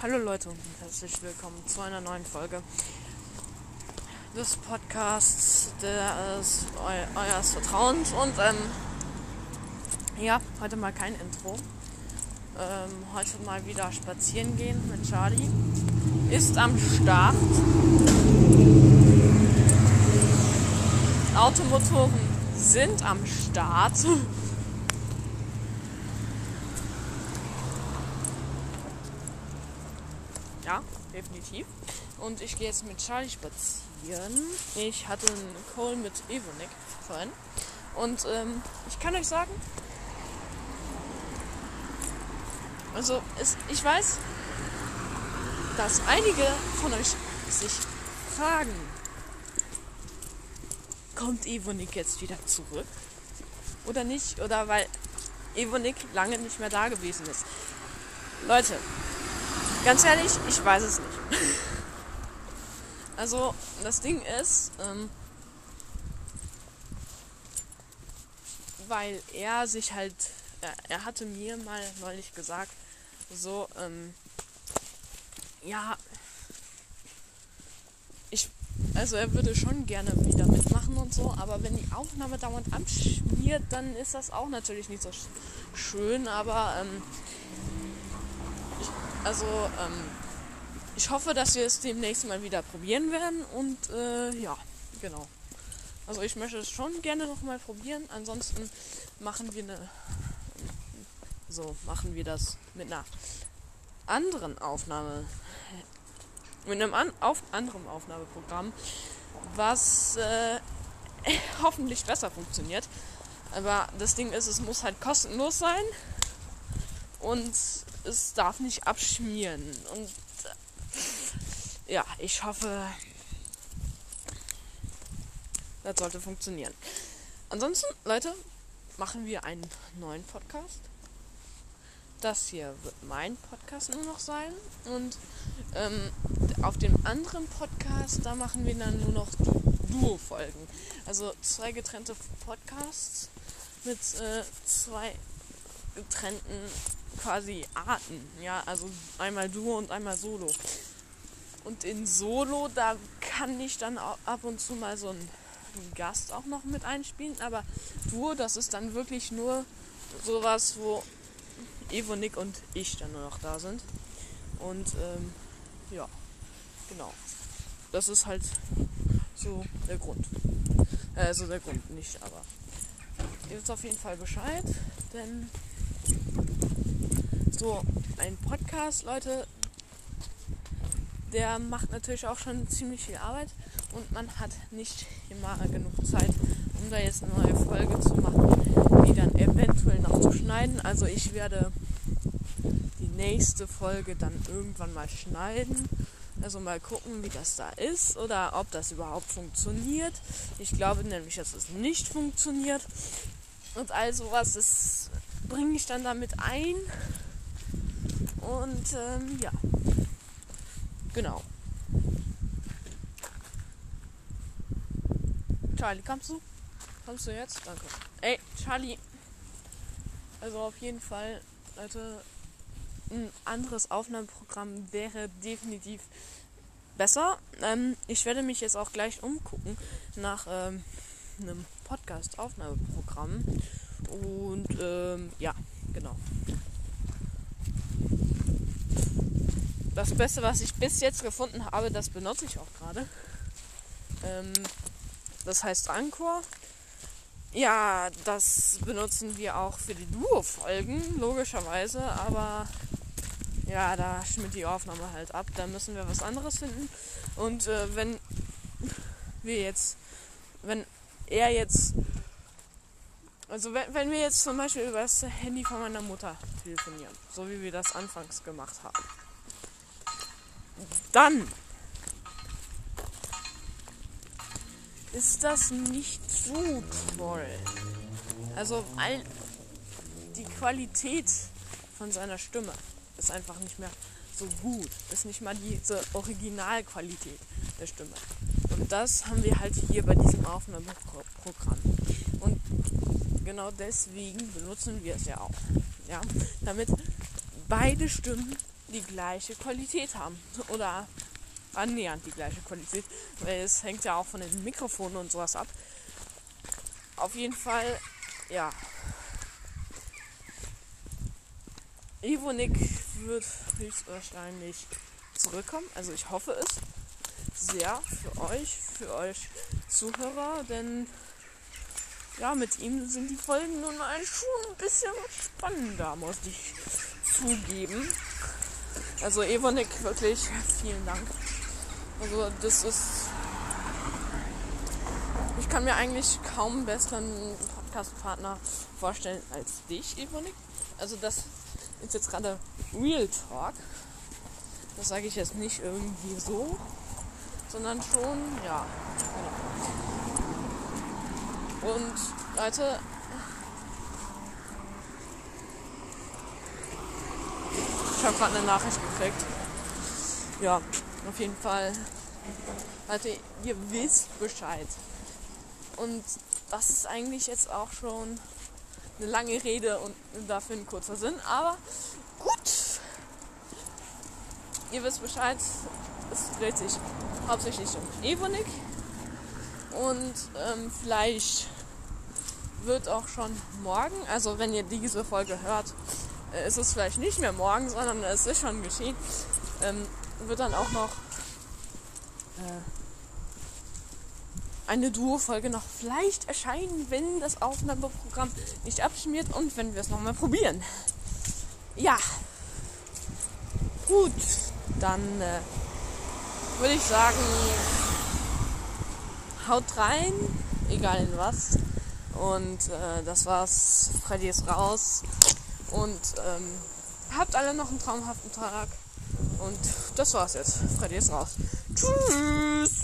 Hallo Leute und herzlich willkommen zu einer neuen Folge des Podcasts des eu eures Vertrauens und ähm, ja, heute mal kein Intro. Ähm, heute mal wieder spazieren gehen mit Charlie. Ist am Start. Automotoren sind am Start. Ja, definitiv. Und ich gehe jetzt mit Charlie spazieren. Ich hatte einen Call mit Evonik vorhin. Und ähm, ich kann euch sagen, also es, ich weiß, dass einige von euch sich fragen, kommt Evonik jetzt wieder zurück? Oder nicht? Oder weil Evonik lange nicht mehr da gewesen ist. Leute, Ganz ehrlich, ich weiß es nicht. Also, das Ding ist, ähm, weil er sich halt, er, er, hatte mir mal neulich gesagt, so, ähm, ja, ich, also er würde schon gerne wieder mitmachen und so, aber wenn die Aufnahme dauernd abschmiert, dann ist das auch natürlich nicht so schön, aber ähm, also, ähm, ich hoffe, dass wir es demnächst mal wieder probieren werden und äh, ja, genau. Also ich möchte es schon gerne noch mal probieren. Ansonsten machen wir eine so machen wir das mit einer anderen Aufnahme mit einem an, auf, anderen Aufnahmeprogramm, was äh, hoffentlich besser funktioniert. Aber das Ding ist, es muss halt kostenlos sein und es darf nicht abschmieren. Und äh, ja, ich hoffe, das sollte funktionieren. Ansonsten, Leute, machen wir einen neuen Podcast. Das hier wird mein Podcast nur noch sein. Und ähm, auf dem anderen Podcast, da machen wir dann nur noch Duo-Folgen. Also zwei getrennte Podcasts mit äh, zwei getrennten quasi Arten. Ja, also einmal Duo und einmal Solo. Und in Solo, da kann ich dann ab und zu mal so einen Gast auch noch mit einspielen. Aber Duo, das ist dann wirklich nur sowas, wo Evo, Nick und ich dann nur noch da sind. Und ähm, ja, genau. Das ist halt so der Grund. Also der Grund nicht, aber ihr wisst auf jeden Fall Bescheid, denn so ein Podcast, Leute, der macht natürlich auch schon ziemlich viel Arbeit und man hat nicht immer genug Zeit, um da jetzt eine neue Folge zu machen, die dann eventuell noch zu schneiden. Also ich werde die nächste Folge dann irgendwann mal schneiden. Also mal gucken, wie das da ist oder ob das überhaupt funktioniert. Ich glaube nämlich, dass es nicht funktioniert. Und all sowas, das bringe ich dann damit ein. Und ähm, ja, genau. Charlie, kommst du? Kommst du jetzt? Danke. Ey, Charlie. Also auf jeden Fall, Leute, ein anderes Aufnahmeprogramm wäre definitiv besser. Ähm, ich werde mich jetzt auch gleich umgucken nach ähm, einem Podcast-Aufnahmeprogramm. Und ähm, ja, genau. Das Beste, was ich bis jetzt gefunden habe, das benutze ich auch gerade. Ähm, das heißt Anchor. Ja, das benutzen wir auch für die Duo-Folgen, logischerweise, aber ja, da schmiert die Aufnahme halt ab. Da müssen wir was anderes finden. Und äh, wenn wir jetzt, wenn er jetzt, also wenn, wenn wir jetzt zum Beispiel über das Handy von meiner Mutter telefonieren, so wie wir das anfangs gemacht haben, dann ist das nicht so toll. Also all die Qualität von seiner Stimme ist einfach nicht mehr so gut. Ist nicht mal diese Originalqualität der Stimme. Und das haben wir halt hier bei diesem Aufnahmeprogramm. Und genau deswegen benutzen wir es ja auch. Ja, damit beide Stimmen die gleiche Qualität haben. Oder annähernd die gleiche Qualität. Weil es hängt ja auch von den Mikrofonen und sowas ab. Auf jeden Fall, ja. Evonik wird höchstwahrscheinlich zurückkommen. Also ich hoffe es sehr für euch, für euch Zuhörer, denn ja, mit ihm sind die Folgen nun mal schon ein bisschen spannender, muss ich zugeben. Also Evonik, wirklich vielen Dank. Also das ist. Ich kann mir eigentlich kaum besseren Podcast-Partner vorstellen als dich, Evonik. Also das ist jetzt gerade Real Talk. Das sage ich jetzt nicht irgendwie so, sondern schon, ja. Und Leute, ich habe gerade eine Nachricht gekriegt. Ja, auf jeden Fall. Leute, ihr wisst Bescheid. Und das ist eigentlich jetzt auch schon eine lange Rede und dafür ein kurzer Sinn. Aber gut. Ihr wisst Bescheid. Es dreht sich hauptsächlich um Evonik. Und ähm, vielleicht wird auch schon morgen, also wenn ihr diese Folge hört, äh, ist es vielleicht nicht mehr morgen, sondern es ist schon geschehen, ähm, wird dann auch noch äh, eine Duo-Folge noch vielleicht erscheinen, wenn das Aufnahmeprogramm nicht abschmiert und wenn wir es nochmal probieren. Ja. Gut, dann äh, würde ich sagen, haut rein, egal in was. Und äh, das war's. Freddy ist raus. Und ähm, habt alle noch einen traumhaften Tag. Und das war's jetzt. Freddy ist raus. Tschüss.